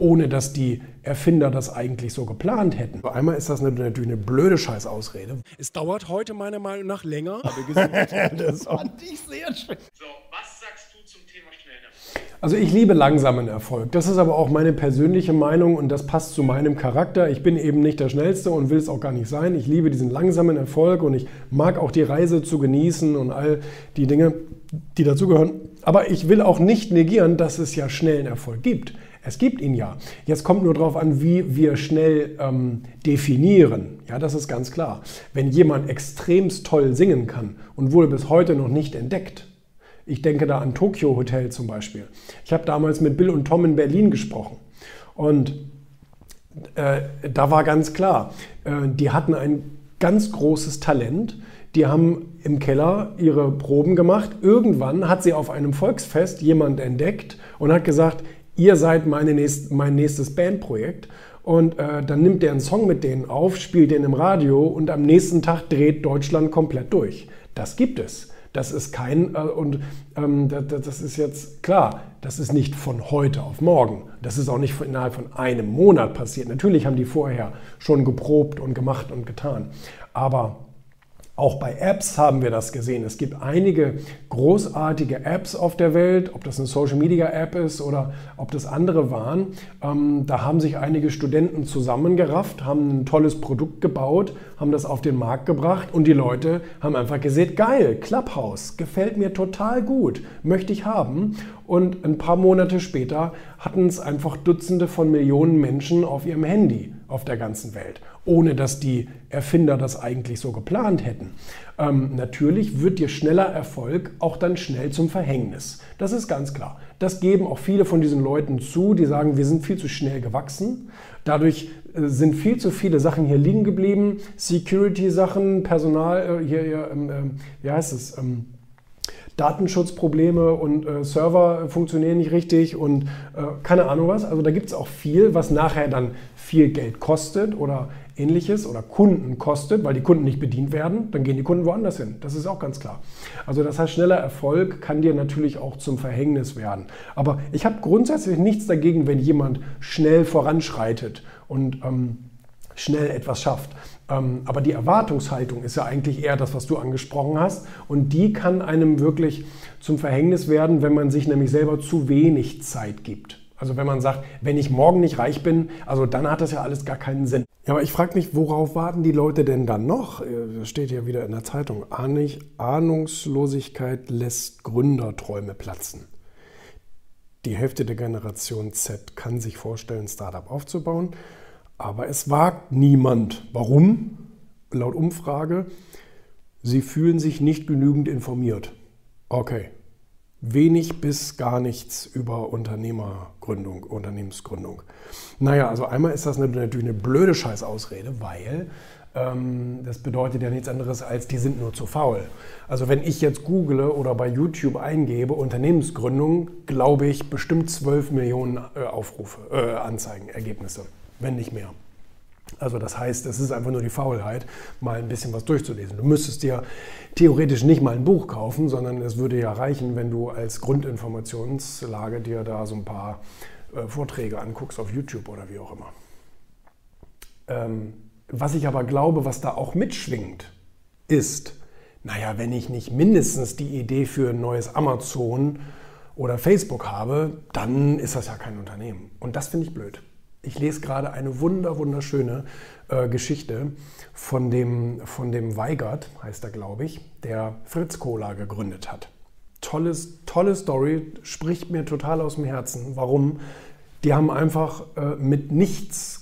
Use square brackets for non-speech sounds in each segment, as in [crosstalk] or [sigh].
ohne dass die Erfinder das eigentlich so geplant hätten. Einmal ist das natürlich eine blöde Scheißausrede. Es dauert heute meiner Meinung nach länger. [laughs] das fand ich sehr schön. So, was sagst du zum Thema schnellen Erfolg? Also ich liebe langsamen Erfolg. Das ist aber auch meine persönliche Meinung und das passt zu meinem Charakter. Ich bin eben nicht der Schnellste und will es auch gar nicht sein. Ich liebe diesen langsamen Erfolg und ich mag auch die Reise zu genießen und all die Dinge, die dazugehören. Aber ich will auch nicht negieren, dass es ja schnellen Erfolg gibt. Es gibt ihn ja. Jetzt kommt nur darauf an, wie wir schnell ähm, definieren. Ja, das ist ganz klar. Wenn jemand extremst toll singen kann und wurde bis heute noch nicht entdeckt, ich denke da an Tokyo Hotel zum Beispiel. Ich habe damals mit Bill und Tom in Berlin gesprochen und äh, da war ganz klar, äh, die hatten ein ganz großes Talent. Die haben im Keller ihre Proben gemacht. Irgendwann hat sie auf einem Volksfest jemand entdeckt und hat gesagt, ihr seid nächst, mein nächstes Bandprojekt. Und äh, dann nimmt er einen Song mit denen auf, spielt den im Radio und am nächsten Tag dreht Deutschland komplett durch. Das gibt es. Das ist kein, äh, und ähm, das, das, ist jetzt klar, das ist nicht von heute auf morgen. Das ist auch nicht von, innerhalb von einem Monat passiert. Natürlich haben die vorher schon geprobt und gemacht und getan. Aber auch bei Apps haben wir das gesehen. Es gibt einige großartige Apps auf der Welt, ob das eine Social Media App ist oder ob das andere waren. Ähm, da haben sich einige Studenten zusammengerafft, haben ein tolles Produkt gebaut, haben das auf den Markt gebracht und die Leute haben einfach gesehen, geil, Clubhouse, gefällt mir total gut, möchte ich haben. Und ein paar Monate später hatten es einfach Dutzende von Millionen Menschen auf ihrem Handy auf der ganzen Welt ohne dass die Erfinder das eigentlich so geplant hätten. Ähm, natürlich wird dir schneller Erfolg auch dann schnell zum Verhängnis. Das ist ganz klar. Das geben auch viele von diesen Leuten zu, die sagen, wir sind viel zu schnell gewachsen. Dadurch äh, sind viel zu viele Sachen hier liegen geblieben. Security-Sachen, Personal, äh, hier, hier ähm, äh, wie heißt es? Ähm, Datenschutzprobleme und äh, Server funktionieren nicht richtig und äh, keine Ahnung was. Also da gibt es auch viel, was nachher dann viel Geld kostet oder ähnliches oder Kunden kostet, weil die Kunden nicht bedient werden, dann gehen die Kunden woanders hin. Das ist auch ganz klar. Also das heißt, schneller Erfolg kann dir natürlich auch zum Verhängnis werden. Aber ich habe grundsätzlich nichts dagegen, wenn jemand schnell voranschreitet und ähm, schnell etwas schafft. Ähm, aber die Erwartungshaltung ist ja eigentlich eher das, was du angesprochen hast. Und die kann einem wirklich zum Verhängnis werden, wenn man sich nämlich selber zu wenig Zeit gibt. Also wenn man sagt, wenn ich morgen nicht reich bin, also dann hat das ja alles gar keinen Sinn. Ja, aber ich frage mich, worauf warten die Leute denn dann noch? Das steht ja wieder in der Zeitung. Ahnungslosigkeit lässt Gründerträume platzen. Die Hälfte der Generation Z kann sich vorstellen, ein Startup aufzubauen, aber es wagt niemand. Warum? Laut Umfrage, sie fühlen sich nicht genügend informiert. Okay, wenig bis gar nichts über Unternehmergründung, Unternehmensgründung. Naja, also einmal ist das natürlich eine blöde Scheißausrede, weil ähm, das bedeutet ja nichts anderes als, die sind nur zu faul. Also wenn ich jetzt google oder bei YouTube eingebe Unternehmensgründung, glaube ich bestimmt 12 Millionen äh, Aufrufe, äh, Anzeigen, Ergebnisse, wenn nicht mehr. Also das heißt, es ist einfach nur die Faulheit, mal ein bisschen was durchzulesen. Du müsstest dir theoretisch nicht mal ein Buch kaufen, sondern es würde ja reichen, wenn du als Grundinformationslage dir da so ein paar äh, Vorträge anguckst auf YouTube oder wie auch immer. Ähm, was ich aber glaube, was da auch mitschwingt, ist, naja, wenn ich nicht mindestens die Idee für ein neues Amazon oder Facebook habe, dann ist das ja kein Unternehmen. Und das finde ich blöd. Ich lese gerade eine wunder, wunderschöne äh, Geschichte von dem, von dem Weigert, heißt er, glaube ich, der Fritz Cola gegründet hat. Tolles, tolle Story, spricht mir total aus dem Herzen. Warum? Die haben einfach äh, mit nichts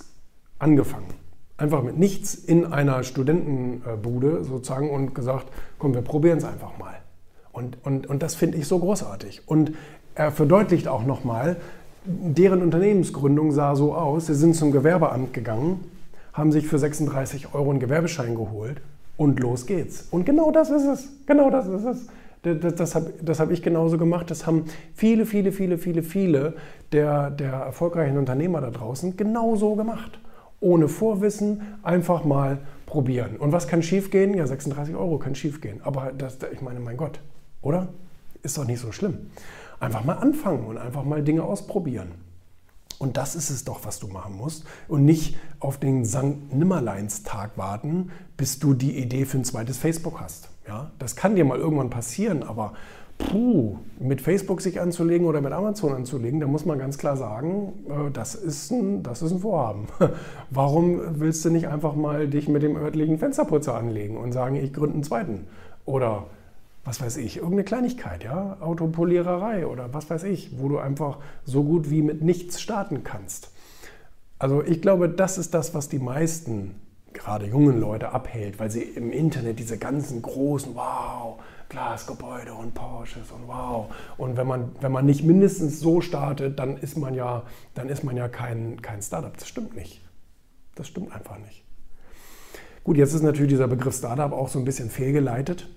angefangen. Einfach mit nichts in einer Studentenbude sozusagen und gesagt, komm, wir probieren es einfach mal. Und, und, und das finde ich so großartig. Und er verdeutlicht auch nochmal, deren Unternehmensgründung sah so aus, sie sind zum Gewerbeamt gegangen, haben sich für 36 Euro einen Gewerbeschein geholt und los geht's. Und genau das ist es. Genau das ist es. Das, das habe hab ich genauso gemacht. Das haben viele, viele, viele, viele, viele der, der erfolgreichen Unternehmer da draußen genauso gemacht. Ohne Vorwissen, einfach mal probieren. Und was kann schiefgehen? Ja, 36 Euro kann schiefgehen. Aber das, ich meine, mein Gott, oder? Ist doch nicht so schlimm. Einfach mal anfangen und einfach mal Dinge ausprobieren. Und das ist es doch, was du machen musst. Und nicht auf den St. Nimmerleins-Tag warten, bis du die Idee für ein zweites Facebook hast. Ja, das kann dir mal irgendwann passieren, aber puh, mit Facebook sich anzulegen oder mit Amazon anzulegen, da muss man ganz klar sagen, äh, das ist ein, das ist ein Vorhaben. [laughs] Warum willst du nicht einfach mal dich mit dem örtlichen Fensterputzer anlegen und sagen, ich gründe einen zweiten? Oder was weiß ich, irgendeine Kleinigkeit, ja, Autopoliererei oder was weiß ich, wo du einfach so gut wie mit nichts starten kannst. Also ich glaube, das ist das, was die meisten, gerade jungen Leute, abhält, weil sie im Internet diese ganzen großen, wow, Glasgebäude und Porsches und wow. Und wenn man, wenn man nicht mindestens so startet, dann ist man ja, dann ist man ja kein, kein Startup. Das stimmt nicht. Das stimmt einfach nicht. Gut, jetzt ist natürlich dieser Begriff Startup auch so ein bisschen fehlgeleitet,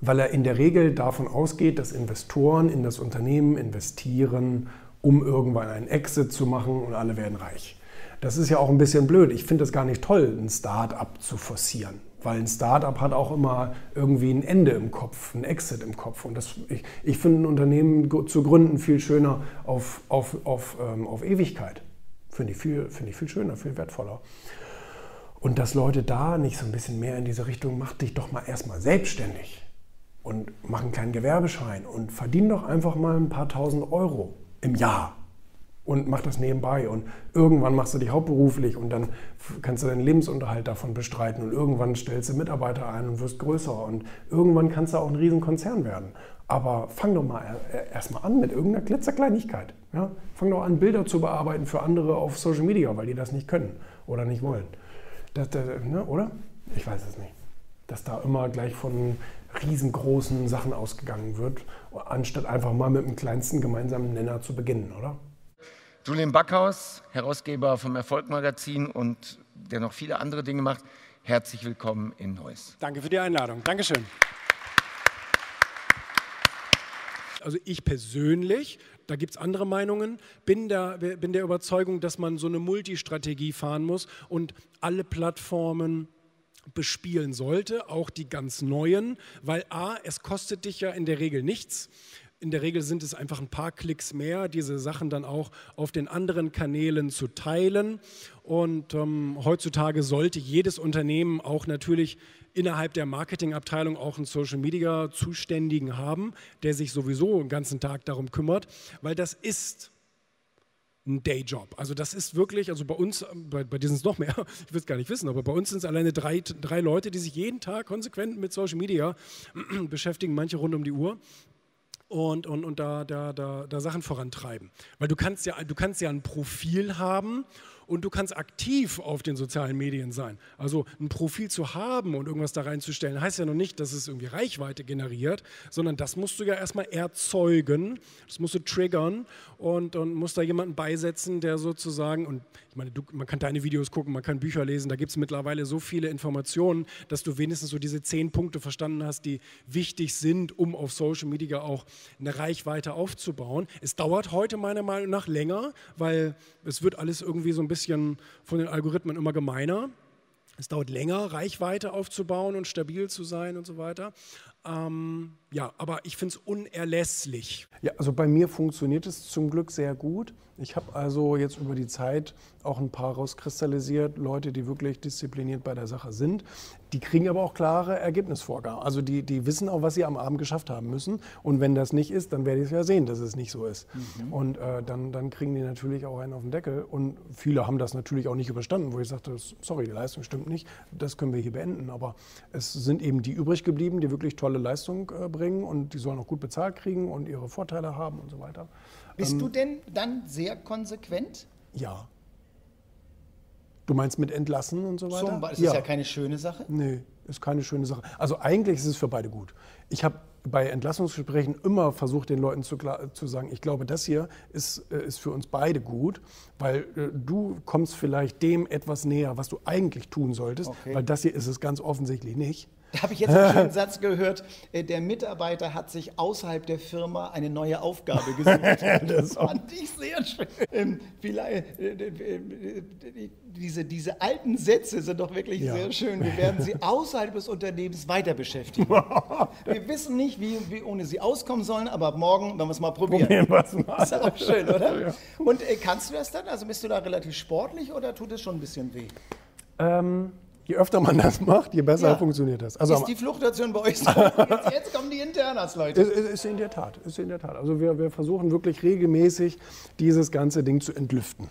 weil er in der Regel davon ausgeht, dass Investoren in das Unternehmen investieren, um irgendwann einen Exit zu machen und alle werden reich. Das ist ja auch ein bisschen blöd. Ich finde es gar nicht toll, ein Startup zu forcieren. Weil ein Startup hat auch immer irgendwie ein Ende im Kopf, ein Exit im Kopf. Und das, ich, ich finde ein Unternehmen zu gründen viel schöner auf, auf, auf, ähm, auf Ewigkeit. Finde ich, viel, find ich viel schöner, viel wertvoller. Und dass Leute da nicht so ein bisschen mehr in diese Richtung, mach dich doch mal erstmal selbstständig und mach einen kleinen Gewerbeschein und verdien doch einfach mal ein paar tausend Euro im Jahr und mach das nebenbei. Und irgendwann machst du dich hauptberuflich und dann kannst du deinen Lebensunterhalt davon bestreiten und irgendwann stellst du Mitarbeiter ein und wirst größer und irgendwann kannst du auch ein Riesenkonzern werden. Aber fang doch mal erstmal an mit irgendeiner Glitzerkleinigkeit. Ja? Fang doch an, Bilder zu bearbeiten für andere auf Social Media, weil die das nicht können oder nicht wollen. Das, das, ne, oder? Ich weiß es nicht. Dass da immer gleich von riesengroßen Sachen ausgegangen wird, anstatt einfach mal mit dem kleinsten gemeinsamen Nenner zu beginnen, oder? Julian Backhaus, Herausgeber vom Erfolg-Magazin und der noch viele andere Dinge macht. Herzlich willkommen in Neuss. Danke für die Einladung. Dankeschön. Also ich persönlich, da gibt es andere Meinungen, bin der, bin der Überzeugung, dass man so eine Multistrategie fahren muss und alle Plattformen bespielen sollte, auch die ganz neuen, weil a, es kostet dich ja in der Regel nichts. In der Regel sind es einfach ein paar Klicks mehr, diese Sachen dann auch auf den anderen Kanälen zu teilen. Und ähm, heutzutage sollte jedes Unternehmen auch natürlich innerhalb der Marketingabteilung auch einen Social Media Zuständigen haben, der sich sowieso den ganzen Tag darum kümmert, weil das ist ein Dayjob. Also das ist wirklich, also bei uns, bei, bei dir sind es noch mehr, [laughs] ich will es gar nicht wissen, aber bei uns sind es alleine drei, drei Leute, die sich jeden Tag konsequent mit Social Media [clears throat] beschäftigen, manche rund um die Uhr und, und, und da, da, da, da Sachen vorantreiben. Weil du kannst, ja, du kannst ja ein Profil haben und du kannst aktiv auf den sozialen Medien sein. Also ein Profil zu haben und irgendwas da reinzustellen, heißt ja noch nicht, dass es irgendwie Reichweite generiert, sondern das musst du ja erstmal erzeugen, das musst du triggern und, und musst da jemanden beisetzen, der sozusagen, und ich meine, du, man kann deine Videos gucken, man kann Bücher lesen, da gibt es mittlerweile so viele Informationen, dass du wenigstens so diese zehn Punkte verstanden hast, die wichtig sind, um auf Social Media auch eine Reichweite aufzubauen. Es dauert heute meiner Meinung nach länger, weil es wird alles irgendwie so ein bisschen von den Algorithmen immer gemeiner. Es dauert länger, Reichweite aufzubauen und stabil zu sein und so weiter. Ähm, ja, aber ich finde es unerlässlich. Ja, also bei mir funktioniert es zum Glück sehr gut. Ich habe also jetzt über die Zeit auch ein paar rauskristallisiert, Leute, die wirklich diszipliniert bei der Sache sind. Die kriegen aber auch klare Ergebnisvorgaben. Also die, die wissen auch, was sie am Abend geschafft haben müssen. Und wenn das nicht ist, dann werde ich es ja sehen, dass es nicht so ist. Mhm. Und äh, dann, dann kriegen die natürlich auch einen auf den Deckel. Und viele haben das natürlich auch nicht überstanden, wo ich sagte, sorry, die Leistung stimmt nicht, das können wir hier beenden. Aber es sind eben die übrig geblieben, die wirklich tolle Leistung äh, bringen und die sollen auch gut bezahlt kriegen und ihre Vorteile haben und so weiter. Bist ähm, du denn dann sehr konsequent? Ja. Du meinst mit entlassen und so weiter? Zum, das ja. ist ja keine schöne Sache. Nee, ist keine schöne Sache. Also eigentlich ist es für beide gut. Ich habe bei Entlassungsgesprächen immer versucht, den Leuten zu, zu, sagen, ich glaube, das hier ist, äh, ist für uns beide gut, weil äh, du kommst vielleicht dem etwas näher, was du eigentlich tun solltest, okay. weil das hier ist es ganz offensichtlich nicht. Da habe ich jetzt einen schönen [laughs] Satz gehört. Äh, der Mitarbeiter hat sich außerhalb der Firma eine neue Aufgabe gesucht. [laughs] das fand ich sehr schön. Ähm, vielleicht, äh, äh, diese, diese alten Sätze sind doch wirklich ja. sehr schön. Wir werden sie außerhalb des Unternehmens weiter beschäftigen. [laughs] wir wissen nicht, wie wir ohne sie auskommen sollen, aber ab morgen werden wir es mal probieren. probieren mal. Ist auch schön, oder? Ja. Und kannst du das dann? Also bist du da relativ sportlich oder tut es schon ein bisschen weh? Ähm, je öfter man das macht, je besser ja. funktioniert das. Also ist die Fluktuation bei euch so? jetzt, [laughs] jetzt, kommen die Internas, Leute. Ist, ist, in der Tat, ist in der Tat. Also wir, wir versuchen wirklich regelmäßig dieses ganze Ding zu entlüften.